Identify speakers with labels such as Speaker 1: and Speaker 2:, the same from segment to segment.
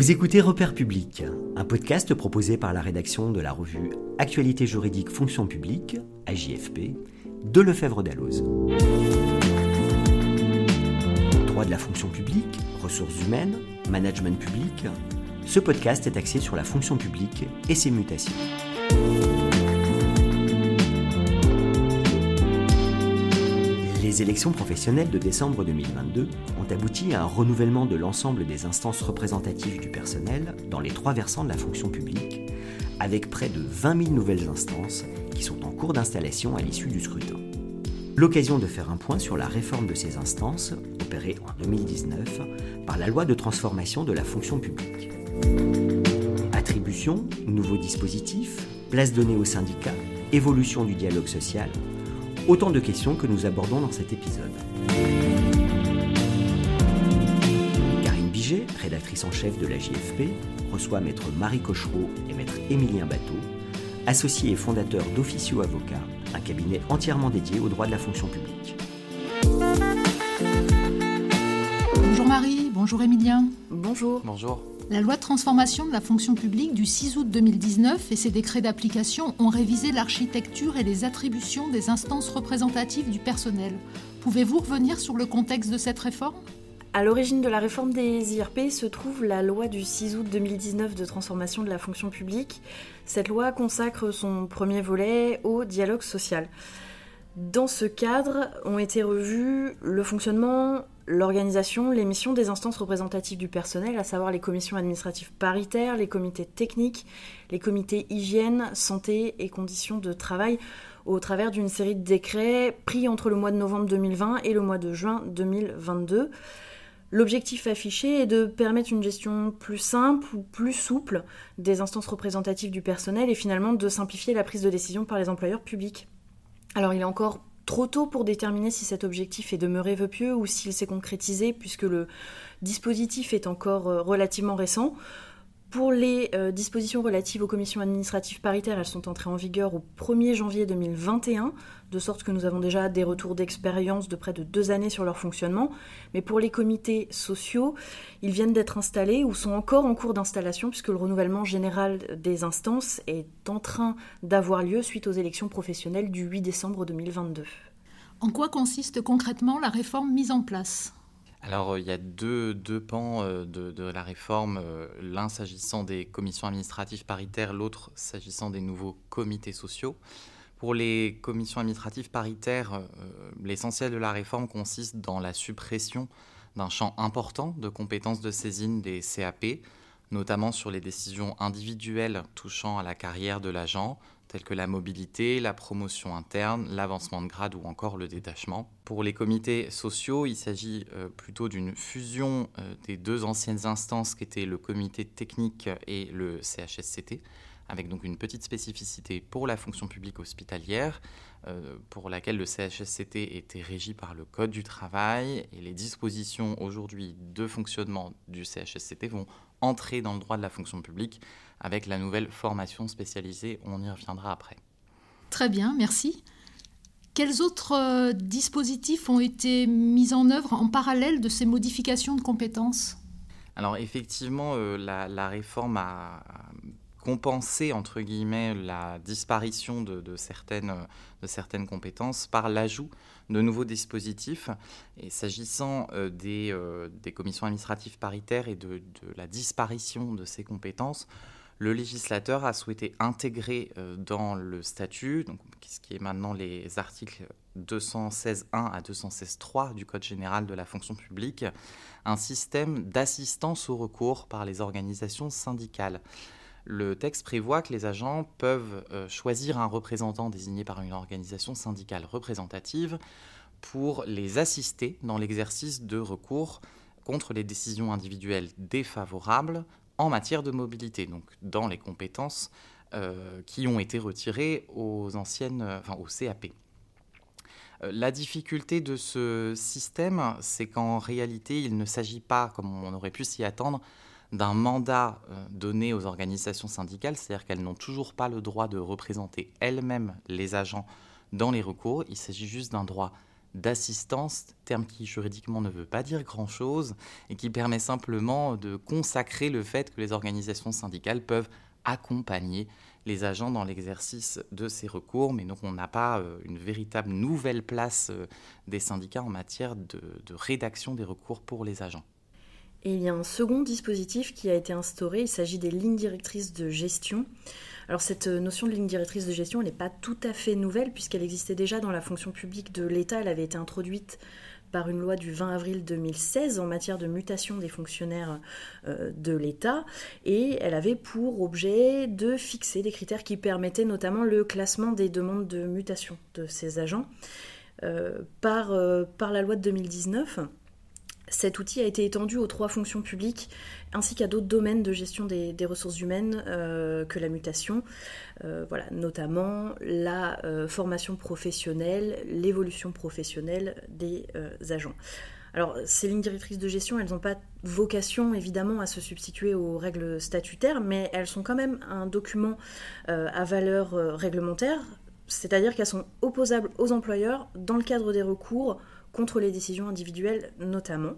Speaker 1: Vous écoutez Repère Public, un podcast proposé par la rédaction de la revue Actualité juridique fonction publique, AJFP, de Lefebvre Dalloz. Droit de la fonction publique, ressources humaines, management public, ce podcast est axé sur la fonction publique et ses mutations. Les élections professionnelles de décembre 2022 ont abouti à un renouvellement de l'ensemble des instances représentatives du personnel dans les trois versants de la fonction publique, avec près de 20 000 nouvelles instances qui sont en cours d'installation à l'issue du scrutin. L'occasion de faire un point sur la réforme de ces instances, opérée en 2019 par la loi de transformation de la fonction publique. Attribution, nouveaux dispositifs, place donnée aux syndicats, évolution du dialogue social, Autant de questions que nous abordons dans cet épisode. Karine Biget, rédactrice en chef de la JFP, reçoit maître Marie Cochereau et maître Émilien Bateau, associés et fondateurs d'Officio Avocat, un cabinet entièrement dédié au droit de la fonction publique.
Speaker 2: Bonjour Marie, bonjour Émilien.
Speaker 3: Bonjour.
Speaker 4: Bonjour.
Speaker 2: La loi de transformation de la fonction publique du 6 août 2019 et ses décrets d'application ont révisé l'architecture et les attributions des instances représentatives du personnel. Pouvez-vous revenir sur le contexte de cette réforme?
Speaker 3: À l'origine de la réforme des IRP se trouve la loi du 6 août 2019 de transformation de la fonction publique. Cette loi consacre son premier volet au dialogue social. Dans ce cadre ont été revus le fonctionnement, l'organisation, les missions des instances représentatives du personnel, à savoir les commissions administratives paritaires, les comités techniques, les comités hygiène, santé et conditions de travail, au travers d'une série de décrets pris entre le mois de novembre 2020 et le mois de juin 2022. L'objectif affiché est de permettre une gestion plus simple ou plus souple des instances représentatives du personnel et finalement de simplifier la prise de décision par les employeurs publics. Alors il est encore trop tôt pour déterminer si cet objectif est demeuré vœu pieux ou s'il s'est concrétisé puisque le dispositif est encore euh, relativement récent. Pour les euh, dispositions relatives aux commissions administratives paritaires, elles sont entrées en vigueur au 1er janvier 2021, de sorte que nous avons déjà des retours d'expérience de près de deux années sur leur fonctionnement. Mais pour les comités sociaux, ils viennent d'être installés ou sont encore en cours d'installation, puisque le renouvellement général des instances est en train d'avoir lieu suite aux élections professionnelles du 8 décembre 2022.
Speaker 2: En quoi consiste concrètement la réforme mise en place?
Speaker 4: Alors, il y a deux, pans euh, de, la réforme, euh, l'un s'agissant des commissions administratives paritaires, l'autre s'agissant des nouveaux comités sociaux. Pour les commissions administratives paritaires, euh, l'essentiel de la réforme consiste dans la suppression d'un champ important de compétences de saisine des CAP, notamment sur les décisions individuelles touchant à la carrière de l'agent, telles que la mobilité, la promotion interne, l'avancement de grade ou encore le détachement. Pour les comités sociaux, il s'agit euh, plutôt d'une fusion euh, des deux anciennes instances qui étaient le comité technique et le CHSCT, avec donc une petite spécificité pour la fonction publique hospitalière, euh, pour laquelle le CHSCT était régi par le Code du travail et les dispositions aujourd'hui de fonctionnement du CHSCT vont entrer dans le droit de la fonction publique avec la nouvelle formation spécialisée. On y reviendra après.
Speaker 2: Très bien, merci. Quels autres euh, dispositifs ont été mis en œuvre en parallèle de ces modifications de compétences?
Speaker 4: Alors effectivement, euh, la, réforme a compensé, entre guillemets, la disparition de, certaines, de certaines compétences par l'ajout de nouveaux dispositifs. Et s'agissant euh, des, des, commissions administratives paritaires et de, de, la disparition de ces compétences, le législateur a souhaité intégrer euh, dans le statut, donc, ce qui est maintenant les articles 216.1 à 216.3 du Code général de la fonction publique, un système d'assistance au recours par les organisations syndicales. Le texte prévoit que les agents peuvent euh, choisir un représentant désigné par une organisation syndicale représentative pour les assister dans l'exercice de recours contre les décisions individuelles défavorables en matière de mobilité, donc dans les compétences euh, qui ont été retirées aux anciennes, euh, enfin au CAP. La difficulté de ce système, c'est qu'en réalité, il ne s'agit pas, comme on aurait pu s'y attendre, d'un mandat donné aux organisations syndicales, c'est-à-dire qu'elles n'ont toujours pas le droit de représenter elles-mêmes les agents dans les recours. Il s'agit juste d'un droit d'assistance, terme qui juridiquement ne veut pas dire grand-chose et qui permet simplement de consacrer le fait que les organisations syndicales peuvent accompagner les agents dans l'exercice de ces recours, mais donc on n'a pas euh, une véritable nouvelle place euh, des syndicats en matière de, rédaction des recours pour les agents.
Speaker 3: Et il y a un second dispositif qui a été instauré, il s'agit des lignes directrices de gestion. Alors cette euh, notion de ligne directrice de gestion, n'est pas tout à fait nouvelle puisqu'elle existait déjà dans la fonction publique de l'État, elle avait été introduite par une loi du 20 avril 2016 en matière de mutation des fonctionnaires euh, de l'État et elle avait pour objet de fixer des critères qui permettaient notamment le classement des demandes de mutation de ces agents. Par, euh, par la loi de 2019, cet outil a été étendu aux trois fonctions publiques ainsi qu'à d'autres domaines de gestion des, ressources humaines euh, que la mutation, euh, voilà, notamment la euh, formation professionnelle, l'évolution professionnelle des agents. Alors, ces lignes directrices de gestion, elles n'ont pas vocation évidemment à se substituer aux règles statutaires, mais elles sont quand même un document à valeur réglementaire, c'est-à-dire qu'elles sont opposables aux employeurs dans le cadre des recours contre les décisions individuelles notamment.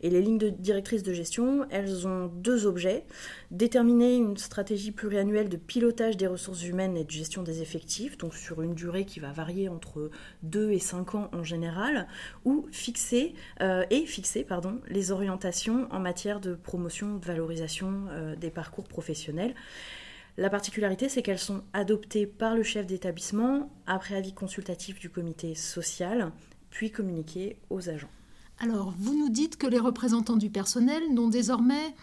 Speaker 3: Et les lignes directrices de gestion, elles ont deux objets. Déterminer une stratégie pluriannuelle de pilotage des ressources humaines et de gestion des effectifs, donc sur une durée qui va varier entre 2 et 5 ans en général, ou fixer, euh, et fixer pardon, les orientations en matière de promotion, de valorisation euh, des parcours professionnels. La particularité, c'est qu'elles sont adoptées par le chef d'établissement après avis consultatif du comité social puis communiquer aux agents.
Speaker 2: Alors, vous nous dites que les représentants du personnel n'ont désormais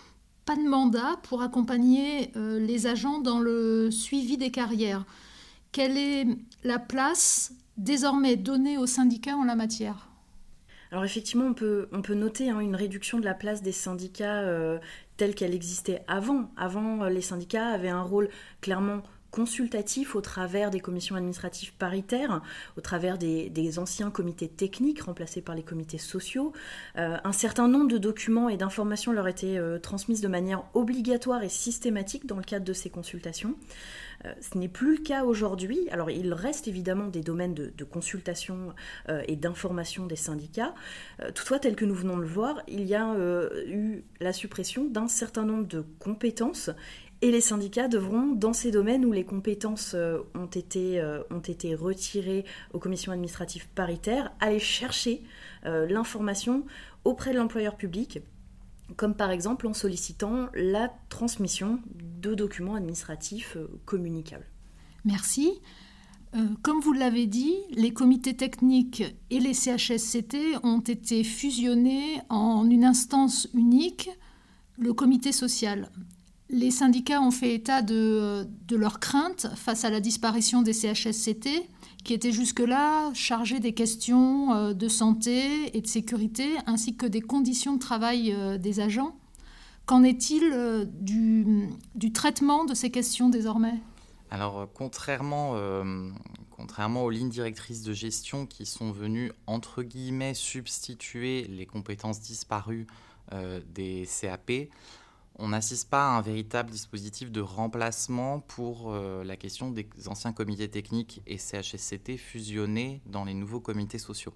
Speaker 2: pas de mandat pour accompagner euh, les agents dans le suivi des carrières. Quelle est la place désormais donnée aux syndicats en la matière?
Speaker 3: Alors effectivement, on peut, on peut noter hein, une réduction de la place des syndicats euh, telle qu'elle existait avant. Avant, les syndicats avaient un rôle clairement consultatif au travers des commissions administratives paritaires, au travers des, anciens comités techniques remplacés par les comités sociaux. Euh, un certain nombre de documents et d'informations leur étaient euh, transmises de manière obligatoire et systématique dans le cadre de ces consultations. Euh, ce n'est plus le cas aujourd'hui. Alors il reste évidemment des domaines de, de consultation et d'information des syndicats. toutefois, tel que nous venons de le voir, il y a eu la suppression d'un certain nombre de compétences et les syndicats devront, dans ces domaines où les compétences euh, ont été, euh, ont été retirées aux commissions administratives paritaires, aller chercher euh, l'information auprès de l'employeur public, comme par exemple en sollicitant la transmission de documents administratifs communicables.
Speaker 2: Merci. comme vous l'avez dit, les comités techniques et les CHSCT ont été fusionnés en une instance unique, le comité social. Les syndicats ont fait état de, leurs craintes face à la disparition des CHSCT, qui étaient jusque-là chargés des questions euh, de santé et de sécurité, ainsi que des conditions de travail euh, des agents. Qu'en est-il euh, du, traitement de ces questions désormais?
Speaker 4: Alors, contrairement, contrairement aux lignes directrices de gestion qui sont venues, entre guillemets, substituer les compétences disparues des CAP, on n'assiste pas à un véritable dispositif de remplacement pour euh, la question des anciens comités techniques et CHSCT fusionnés dans les nouveaux comités sociaux.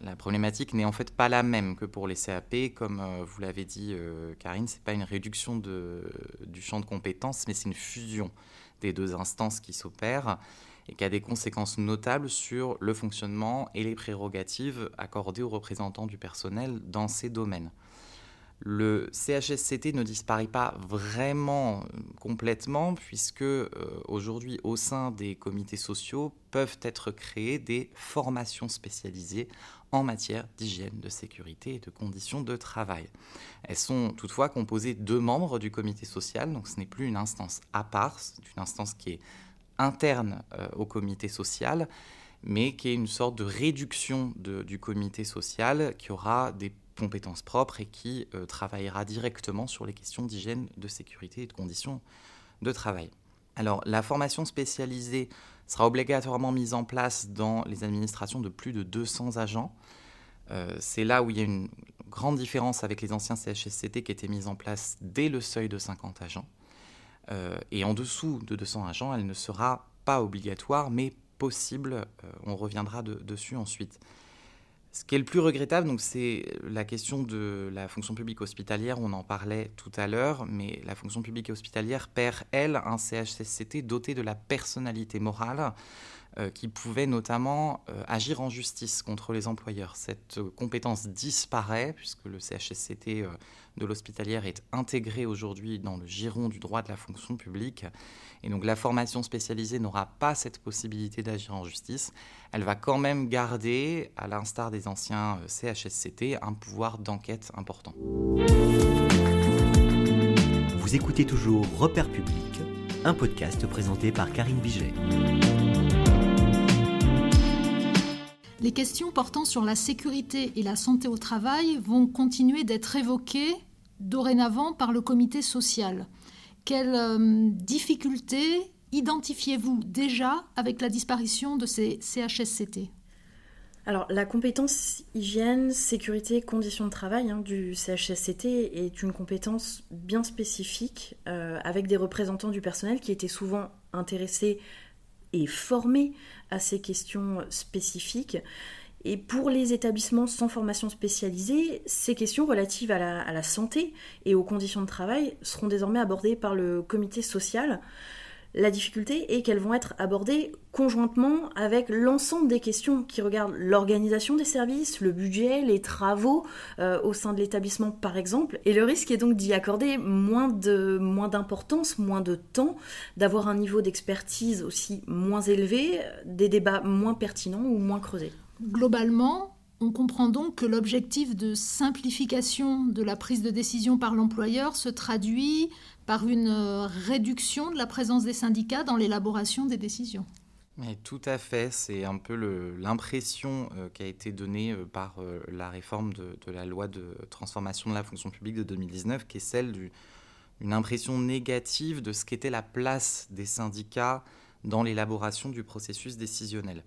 Speaker 4: La problématique n'est en fait pas la même que pour les CAP, comme euh, vous l'avez dit euh, Karine, ce n'est pas une réduction du champ de compétences, mais c'est une fusion des deux instances qui s'opèrent et qui a des conséquences notables sur le fonctionnement et les prérogatives accordées aux représentants du personnel dans ces domaines. Le CHSCT ne disparaît pas vraiment euh, complètement puisque euh, aujourd'hui au sein des comités sociaux peuvent être créées des formations spécialisées en matière d'hygiène, de sécurité et de conditions de travail. Elles sont toutefois composées de membres du comité social, donc ce n'est plus une instance à part, c'est une instance qui est interne euh, au comité social, mais qui est une sorte de réduction du comité social qui aura des compétences propres et qui euh, travaillera directement sur les questions d'hygiène, de sécurité et de conditions de travail. Alors, la formation spécialisée sera obligatoirement mise en place dans les administrations de plus de 200 agents. Euh, c'est là où il y a une grande différence avec les anciens CHSCT qui étaient mis en place dès le seuil de 50 agents. Euh, et en dessous de 200 agents, elle ne sera pas obligatoire, mais possible. on reviendra dessus ensuite. Ce qui est le plus regrettable, c'est la question de la fonction publique hospitalière. On en parlait tout à l'heure, mais la fonction publique hospitalière perd, elle, un CHSCT doté de la personnalité morale qui pouvait notamment euh, agir en justice contre les employeurs. Cette compétence disparaît puisque le CHSCT euh, de l'hospitalière est intégré aujourd'hui dans le giron du droit de la fonction publique. Et donc la formation spécialisée n'aura pas cette possibilité d'agir en justice. Elle va quand même garder, à l'instar des anciens CHSCT, un pouvoir d'enquête important.
Speaker 1: Vous écoutez toujours Repère public, un podcast présenté par Karine Biget.
Speaker 2: Les questions portant sur la sécurité et la santé au travail vont continuer d'être évoquées dorénavant par le comité social. Quelles euh, difficultés identifiez-vous déjà avec la disparition de ces CHSCT
Speaker 3: alors, la compétence hygiène, sécurité, conditions de travail hein, du CHSCT est une compétence bien spécifique euh, avec des représentants du personnel qui étaient souvent intéressés et formés à ces questions spécifiques. Et pour les établissements sans formation spécialisée, ces questions relatives à la, à la, santé et aux conditions de travail seront désormais abordées par le comité social. La difficulté est qu'elles vont être abordées conjointement avec l'ensemble des questions qui regardent l'organisation des services, le budget, les travaux euh, au sein de l'établissement par exemple. Et le risque est donc d'y accorder moins de moins d'importance, moins de temps, d'avoir un niveau d'expertise aussi moins élevé, des débats moins pertinents ou moins creusés.
Speaker 2: Globalement, on comprend donc que l'objectif de simplification de la prise de décision par l'employeur se traduit par une euh, réduction de la présence des syndicats dans l'élaboration des décisions.
Speaker 4: Mais tout à fait, c'est un peu l'impression euh, qui a été donnée euh, par la réforme de, la loi de transformation de la fonction publique de 2019, qui est celle d'une impression négative de ce qu'était la place des syndicats dans l'élaboration du processus décisionnel.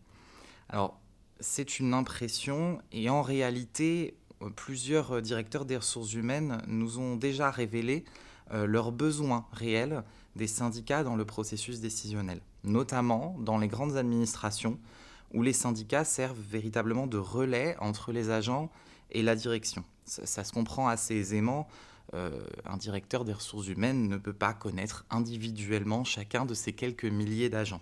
Speaker 4: Alors, c'est une impression et en réalité, plusieurs directeurs des ressources humaines nous ont déjà révélé euh, leurs besoins réels des syndicats dans le processus décisionnel, notamment dans les grandes administrations où les syndicats servent véritablement de relais entre les agents et la direction. Ça, se comprend assez aisément. Euh, un directeur des ressources humaines ne peut pas connaître individuellement chacun de ces quelques milliers d'agents.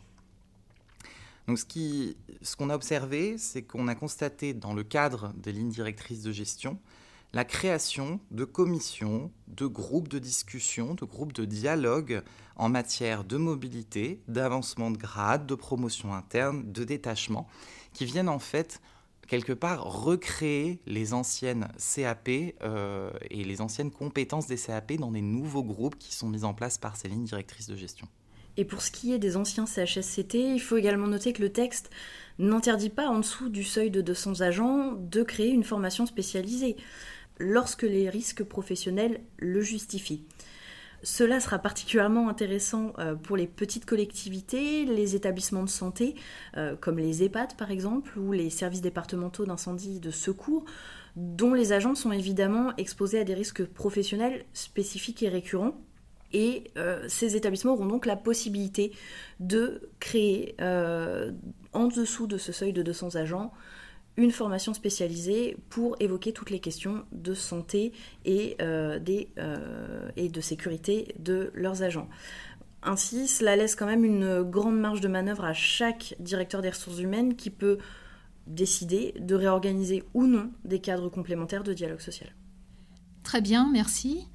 Speaker 4: Donc ce qu'on a observé, c'est qu'on a constaté dans le cadre des lignes directrices de gestion la création de commissions, de groupes de discussion, de groupes de dialogue en matière de mobilité, d'avancement de grade, de promotion interne, de détachement, qui viennent en fait quelque part recréer les anciennes CAP euh, et les anciennes compétences des CAP dans des nouveaux groupes qui sont mis en place par ces lignes directrices de gestion.
Speaker 3: Et pour ce qui est des anciens CHSCT, il faut également noter que le texte n'interdit pas en dessous du seuil de 200 agents de créer une formation spécialisée lorsque les risques professionnels le justifient. Cela sera particulièrement intéressant euh, pour les petites collectivités, les établissements de santé, euh, comme les EHPAD par exemple, ou les services départementaux d'incendie et de secours, dont les agents sont évidemment exposés à des risques professionnels spécifiques et récurrents. Et euh, ces établissements auront donc la possibilité de créer, en dessous de ce seuil de 200 agents, une formation spécialisée pour évoquer toutes les questions de santé et, euh, des, euh, et de sécurité de leurs agents. Ainsi, cela laisse quand même une grande marge de manœuvre à chaque directeur des ressources humaines qui peut décider de réorganiser ou non des cadres complémentaires de dialogue social.
Speaker 2: Très bien, merci.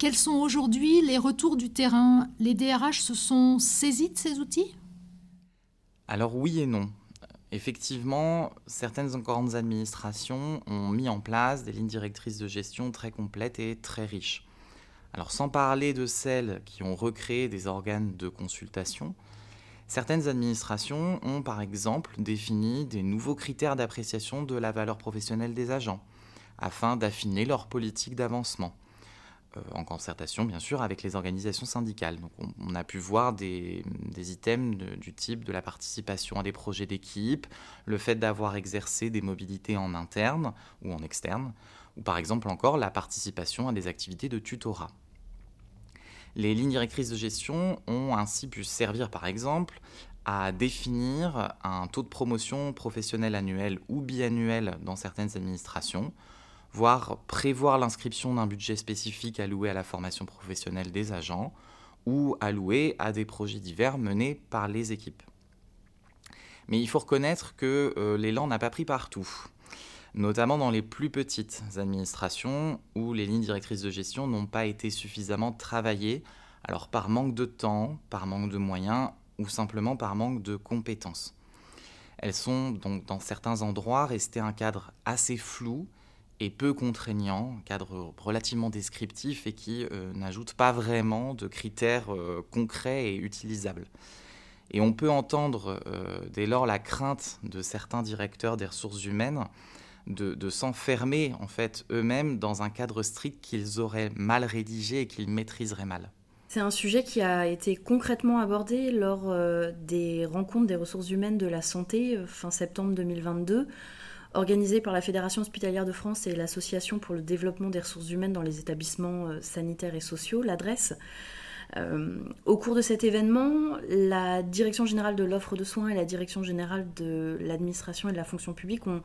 Speaker 2: Quels sont aujourd'hui les retours du terrain? Les DRH se sont saisis de ces outils?
Speaker 4: Alors oui et non. Effectivement, certaines grandes administrations ont mis en place des lignes directrices de gestion très complètes et très riches. Alors sans parler de celles qui ont recréé des organes de consultation, certaines administrations ont par exemple défini des nouveaux critères d'appréciation de la valeur professionnelle des agents, afin d'affiner leur politique d'avancement. Euh, en concertation bien sûr avec les organisations syndicales. Donc on, a pu voir des, items du type de la participation à des projets d'équipe, le fait d'avoir exercé des mobilités en interne ou en externe, ou par exemple encore la participation à des activités de tutorat. Les lignes directrices de gestion ont ainsi pu servir par exemple à définir un taux de promotion professionnel annuel ou biannuel dans certaines administrations, voire prévoir l'inscription d'un budget spécifique alloué à la formation professionnelle des agents ou alloué à des projets divers menés par les équipes. Mais il faut reconnaître que euh, l'élan n'a pas pris partout, notamment dans les plus petites administrations où les lignes directrices de gestion n'ont pas été suffisamment travaillées, alors par manque de temps, par manque de moyens ou simplement par manque de compétences. Elles sont donc dans certains endroits restées un cadre assez flou et peu contraignant, un cadre relativement descriptif et qui euh, n'ajoute pas vraiment de critères euh, concrets et utilisables. Et on peut entendre euh, dès lors la crainte de certains directeurs des ressources humaines de, de s'enfermer en fait eux-mêmes dans un cadre strict qu'ils auraient mal rédigé et qu'ils maîtriseraient mal.
Speaker 3: C'est un sujet qui a été concrètement abordé lors des rencontres des ressources humaines de la santé fin septembre 2022, organisées par la Fédération hospitalière de France et l'Association pour le développement des ressources humaines dans les établissements sanitaires et sociaux, l'adresse. Euh, au cours de cet événement, la Direction générale de l'offre de soins et la Direction générale de l'administration et de la fonction publique ont,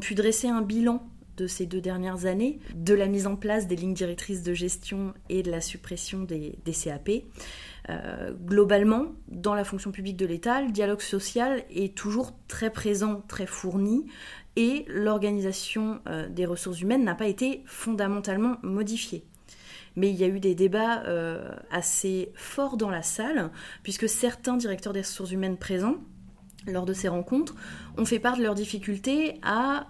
Speaker 3: pu dresser un bilan de ces deux dernières années, de la mise en place des lignes directrices de gestion et de la suppression des, CAP. Euh, globalement, dans la fonction publique de l'État, le dialogue social est toujours très présent, très fourni, et l'organisation euh, des ressources humaines n'a pas été fondamentalement modifiée. Mais il y a eu des débats euh, assez forts dans la salle, puisque certains directeurs des ressources humaines présents, lors de ces rencontres, ont fait part de leurs difficultés à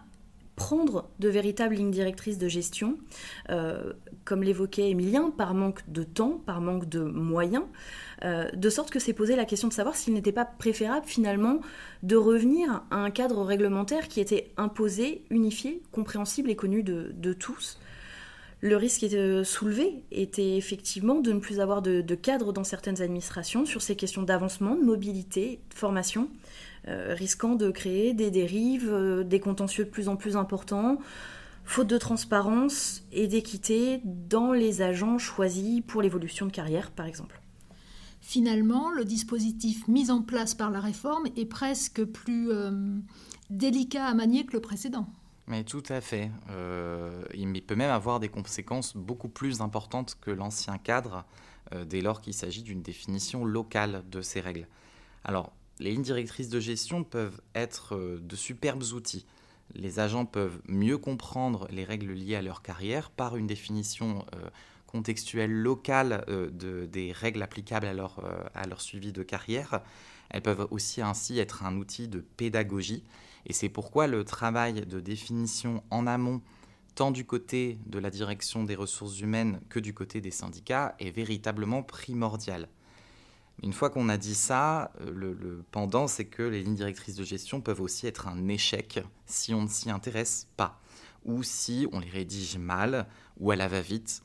Speaker 3: prendre de véritables lignes directrices de gestion, euh, comme l'évoquait Emilien, par manque de temps, par manque de moyens, euh, de sorte que s'est posé la question de savoir s'il n'était pas préférable finalement de revenir à un cadre réglementaire qui était imposé, unifié, compréhensible et connu de tous, le risque était soulevé était effectivement de ne plus avoir de, cadre dans certaines administrations sur ces questions d'avancement, de mobilité, de formation, euh, risquant de créer des dérives, euh, des contentieux de plus en plus importants, faute de transparence et d'équité dans les agents choisis pour l'évolution de carrière, par exemple.
Speaker 2: Finalement, le dispositif mis en place par la réforme est presque plus euh, délicat à manier que le précédent.
Speaker 4: Mais tout à fait. Euh, il peut même avoir des conséquences beaucoup plus importantes que l'ancien cadre euh, dès lors qu'il s'agit d'une définition locale de ces règles. Alors, les lignes directrices de gestion peuvent être euh, de superbes outils. Les agents peuvent mieux comprendre les règles liées à leur carrière par une définition contextuelle locale de, des règles applicables à leur suivi de carrière. Elles peuvent aussi ainsi être un outil de pédagogie et c'est pourquoi le travail de définition en amont, tant du côté de la direction des ressources humaines que du côté des syndicats, est véritablement primordial. Une fois qu'on a dit ça, euh, le, pendant, c'est que les lignes directrices de gestion peuvent aussi être un échec si on ne s'y intéresse pas, ou si on les rédige mal, ou à la va-vite,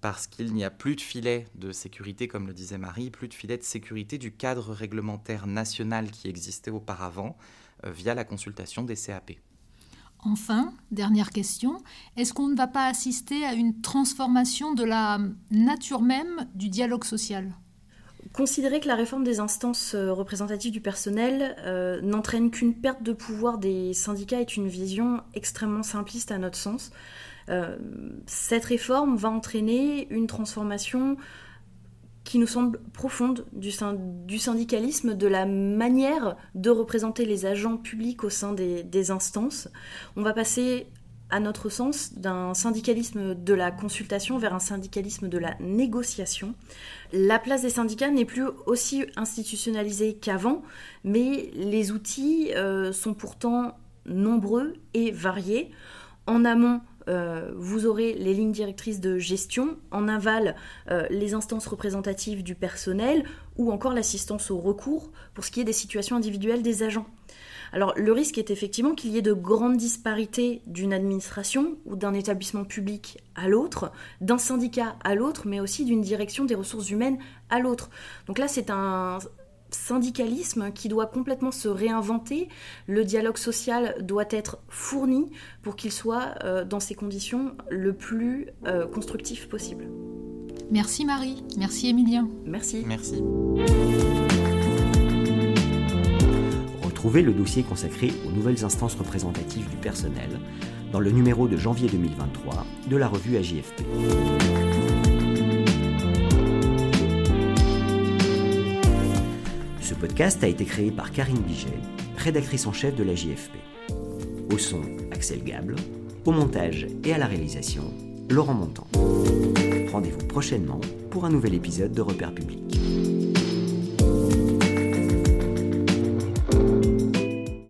Speaker 4: parce qu'il n'y a plus de filet de sécurité, comme le disait Marie, plus de filet de sécurité du cadre réglementaire national qui existait auparavant, euh, via la consultation des CAP.
Speaker 2: Enfin, dernière question, est-ce qu'on ne va pas assister à une transformation de la nature même du dialogue social?
Speaker 3: Considérer que la réforme des instances euh, représentatives du personnel euh, n'entraîne qu'une perte de pouvoir des syndicats est une vision extrêmement simpliste à notre sens. cette réforme va entraîner une transformation qui nous semble profonde du, du, syndicalisme, de la manière de représenter les agents publics au sein des, instances. On va passer, à notre sens, d'un syndicalisme de la consultation vers un syndicalisme de la négociation. La place des syndicats n'est plus aussi institutionnalisée qu'avant, mais les outils euh, sont pourtant nombreux et variés. En amont, euh, vous aurez les lignes directrices de gestion, en aval euh, les instances représentatives du personnel ou encore l'assistance au recours pour ce qui est des situations individuelles des agents. Alors le risque est effectivement qu'il y ait de grandes disparités d'une administration ou d'un établissement public à l'autre, d'un syndicat à l'autre, mais aussi d'une direction des ressources humaines à l'autre. Donc là c'est un, syndicalisme qui doit complètement se réinventer. Le dialogue social doit être fourni pour qu'il soit euh, dans ces conditions le plus euh, constructif possible.
Speaker 2: Merci Marie, merci Emilien.
Speaker 3: Merci.
Speaker 4: Merci.
Speaker 1: Retrouvez le dossier consacré aux nouvelles instances représentatives du personnel dans le numéro de janvier 2023 de la revue AJFP. Ce podcast a été créé par Karine Biget, rédactrice en chef de la JFP. Au son, Axel Gable. Au montage et à la réalisation, Laurent Montant. Rendez-vous prochainement pour un nouvel épisode de Repères publics.